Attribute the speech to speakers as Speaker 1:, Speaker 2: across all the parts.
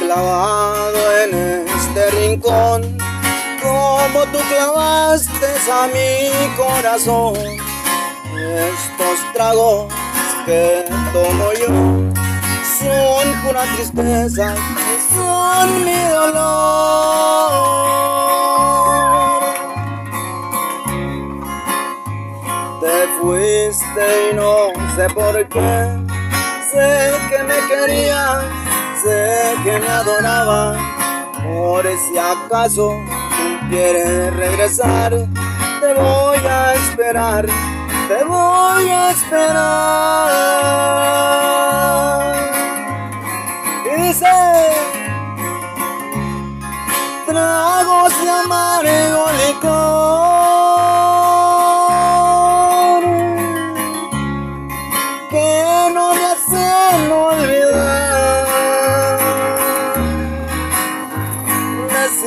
Speaker 1: Clavado en este rincón, como tú clavaste a mi corazón, estos tragos que tomo yo son pura tristeza, son mi dolor. Te fuiste y no sé por qué sé que me querías sé que me adoraba, por si acaso tú quieres regresar, te voy a esperar, te voy a esperar. Y dice, tragos de amargo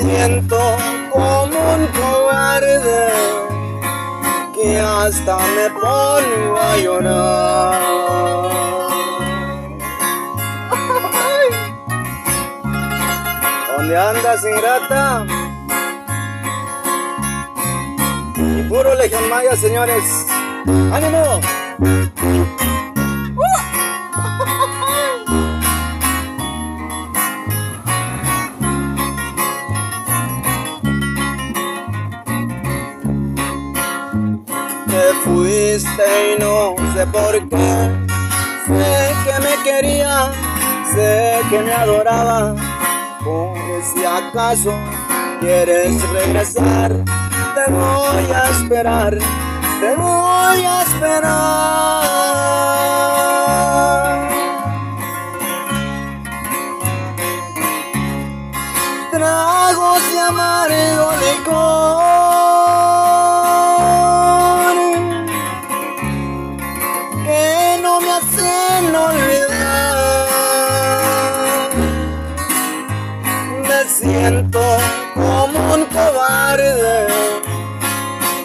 Speaker 1: siento como un cobarde que hasta me pongo a llorar. ¿Dónde andas, ingrata? Y puro Legión Maya, señores. ¡Ánimo! Te fuiste y no sé por qué. Sé que me quería, sé que me adoraba. Por si acaso quieres regresar, te voy a esperar, te voy a esperar. Tragos de amargo licor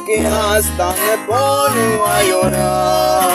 Speaker 1: que hasta me pongo a llorar.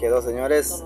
Speaker 1: Quedó, señores.